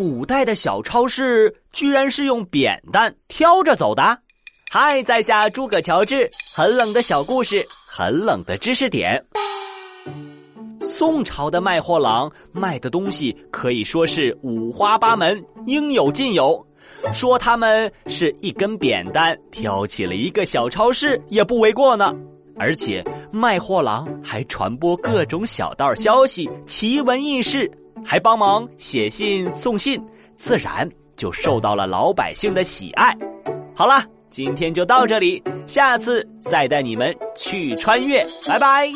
古代的小超市居然是用扁担挑着走的。嗨，在下诸葛乔治，很冷的小故事，很冷的知识点。宋朝的卖货郎卖的东西可以说是五花八门，应有尽有。说他们是一根扁担挑起了一个小超市，也不为过呢。而且卖货郎还传播各种小道消息、奇闻异事，还帮忙写信送信，自然就受到了老百姓的喜爱。好了。今天就到这里，下次再带你们去穿越，拜拜。